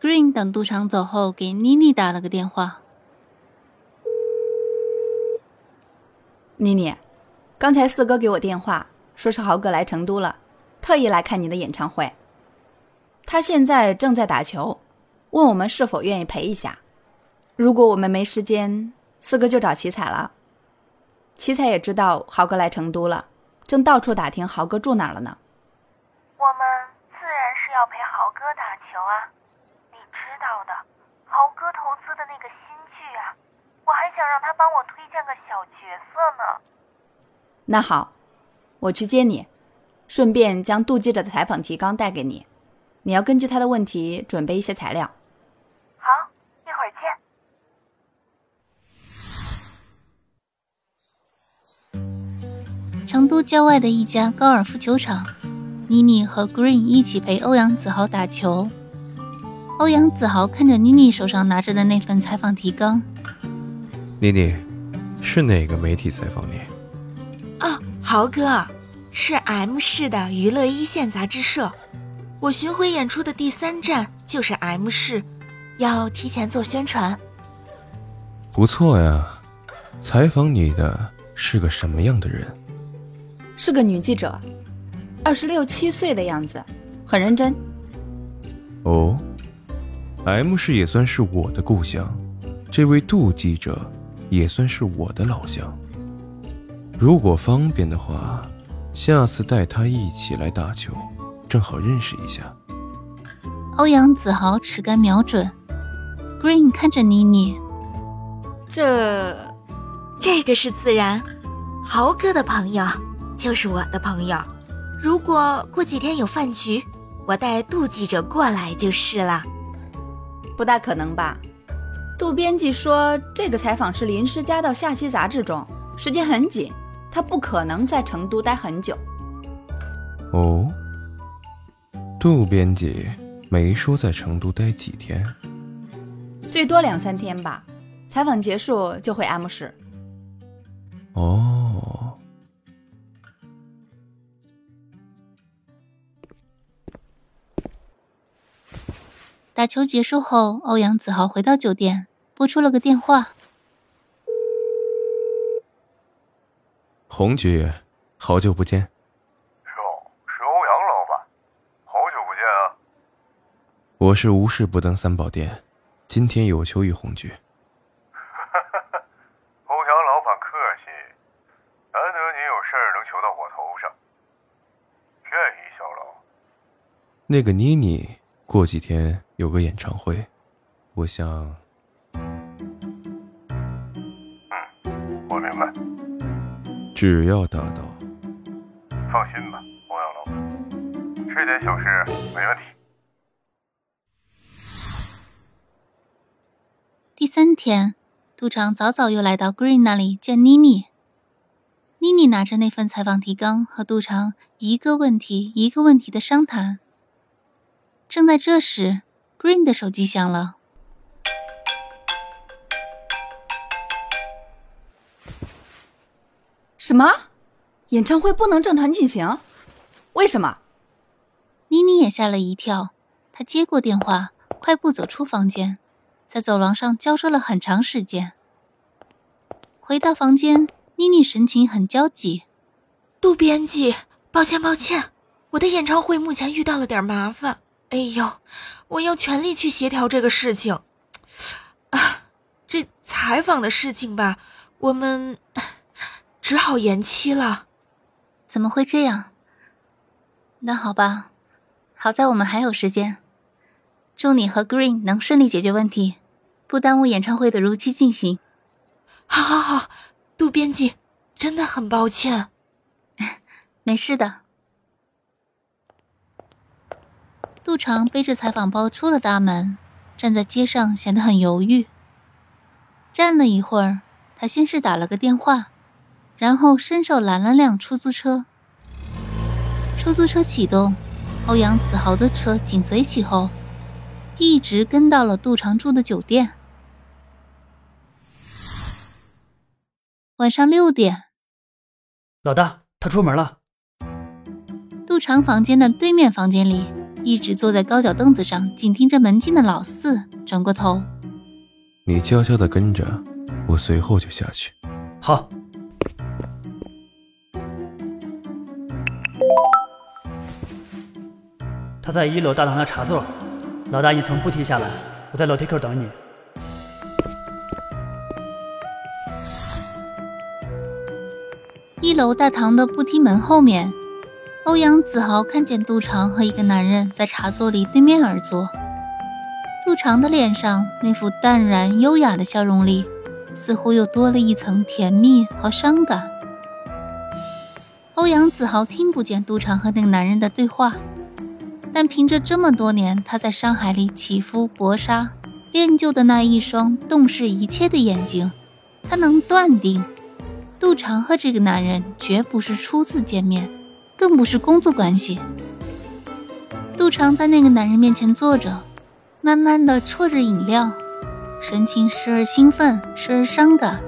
Green 等杜长走后，给妮妮打了个电话。妮妮，刚才四哥给我电话，说是豪哥来成都了，特意来看你的演唱会。他现在正在打球，问我们是否愿意陪一下。如果我们没时间，四哥就找奇彩了。奇彩也知道豪哥来成都了，正到处打听豪哥住哪了呢。我们自然是要陪豪哥打球啊。到的，豪哥投资的那个新剧啊，我还想让他帮我推荐个小角色呢。那好，我去接你，顺便将杜记者的采访提纲带给你。你要根据他的问题准备一些材料。好，一会儿见。成都郊外的一家高尔夫球场，妮妮和 Green 一起陪欧阳子豪打球。欧阳子豪看着妮妮手上拿着的那份采访提纲，妮妮，是哪个媒体采访你？啊，豪哥，是 M 市的娱乐一线杂志社。我巡回演出的第三站就是 M 市，要提前做宣传。不错呀，采访你的是个什么样的人？是个女记者，二十六七岁的样子，很认真。哦。M 市也算是我的故乡，这位杜记者也算是我的老乡。如果方便的话，下次带他一起来打球，正好认识一下。欧阳子豪持杆瞄准，Green 看着妮妮，这，这个是自然。豪哥的朋友就是我的朋友，如果过几天有饭局，我带杜记者过来就是了。不大可能吧？杜编辑说这个采访是临时加到下期杂志中，时间很紧，他不可能在成都待很久。哦，杜编辑没说在成都待几天，最多两三天吧。采访结束就回 M 市。哦。打球结束后，欧阳子豪回到酒店，拨出了个电话。红局，好久不见。是哦，是欧阳老板，好久不见啊。我是无事不登三宝殿，今天有求于红局。哈哈哈！欧阳老板客气，难得你有事儿能求到我头上，愿意效劳。那个妮妮。过几天有个演唱会，我想。嗯，我明白。只要达到。放心吧，欧阳老板，这点小事没问题。第三天，杜长早早又来到 Green 那里见妮妮。妮妮拿着那份采访提纲，和杜长一个问题一个问题的商谈。正在这时，Green 的手机响了。什么？演唱会不能正常进行？为什么？妮妮也吓了一跳。她接过电话，快步走出房间，在走廊上焦灼了很长时间。回到房间，妮妮神情很焦急。杜编辑，抱歉抱歉，我的演唱会目前遇到了点麻烦。哎呦，我要全力去协调这个事情。啊，这采访的事情吧，我们只好延期了。怎么会这样？那好吧，好在我们还有时间。祝你和 Green 能顺利解决问题，不耽误演唱会的如期进行。好，好，好，杜编辑，真的很抱歉。没事的。杜长背着采访包出了大门，站在街上显得很犹豫。站了一会儿，他先是打了个电话，然后伸手拦了辆出租车。出租车启动，欧阳子豪的车紧随其后，一直跟到了杜长住的酒店。晚上六点，老大，他出门了。杜长房间的对面房间里，一直坐在高脚凳子上紧盯着门禁的老四转过头。你悄悄的跟着，我随后就下去。好。他在一楼大堂的茶座，老大，你从步梯下来，我在楼梯口等你。一楼大堂的步梯门后面，欧阳子豪看见杜长和一个男人在茶座里对面而坐。杜长的脸上那副淡然优雅的笑容里，似乎又多了一层甜蜜和伤感。欧阳子豪听不见杜长和那个男人的对话，但凭着这么多年他在山海里起伏搏杀、练就的那一双洞视一切的眼睛，他能断定。杜长和这个男人绝不是初次见面，更不是工作关系。杜长在那个男人面前坐着，慢慢的啜着饮料，神情时而兴奋，时而伤感。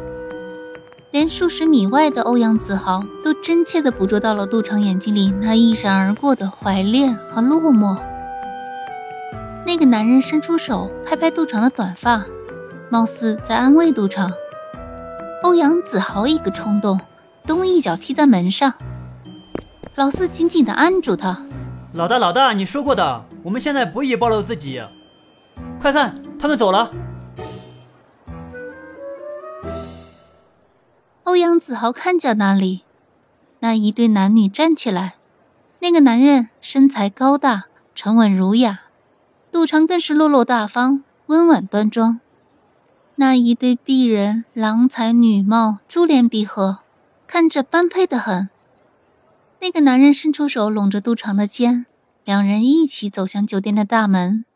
连数十米外的欧阳子豪都真切的捕捉到了杜长眼睛里那一闪而过的怀恋和落寞。那个男人伸出手拍拍杜长的短发，貌似在安慰杜长。欧阳子豪一个冲动，咚一脚踢在门上。老四紧紧地按住他。老大，老大，你说过的，我们现在不宜暴露自己。快看，他们走了。欧阳子豪看见那里，那一对男女站起来。那个男人身材高大，沉稳儒雅；杜长更是落落大方，温婉端庄。那一对璧人，郎才女貌，珠联璧合，看着般配的很。那个男人伸出手拢着杜长的肩，两人一起走向酒店的大门。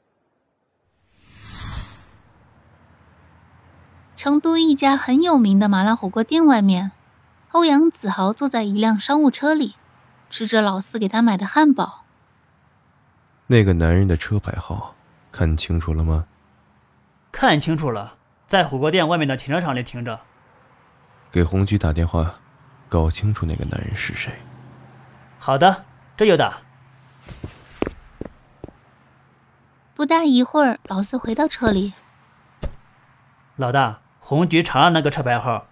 成都一家很有名的麻辣火锅店外面，欧阳子豪坐在一辆商务车里，吃着老四给他买的汉堡。那个男人的车牌号看清楚了吗？看清楚了。在火锅店外面的停车场里停着。给红局打电话，搞清楚那个男人是谁。好的，这就打。不大一会儿，老四回到车里。老大，红局查了那个车牌号，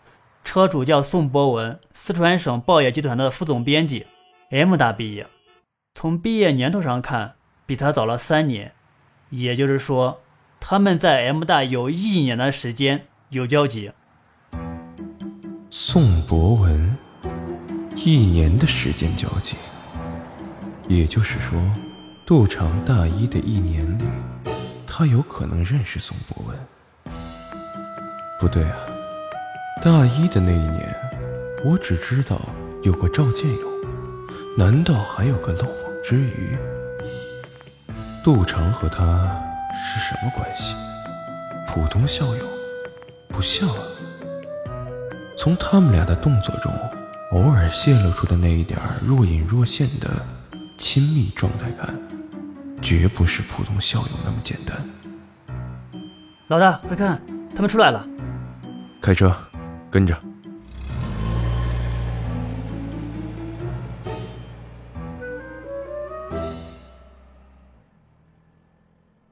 车主叫宋博文，四川省报业集团的副总编辑，M 大毕业。从毕业年头上看，比他早了三年，也就是说。他们在 M 大有一年的时间有交集。宋博文，一年的时间交集，也就是说，杜长大一的一年里，他有可能认识宋博文。不对啊，大一的那一年，我只知道有个赵建勇，难道还有个漏网之鱼？杜长和他。是什么关系？普通校友？不像啊！从他们俩的动作中，偶尔泄露出的那一点若隐若现的亲密状态感，绝不是普通校友那么简单。老大，快看，他们出来了！开车，跟着。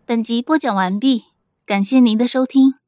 本集播讲完毕，感谢您的收听。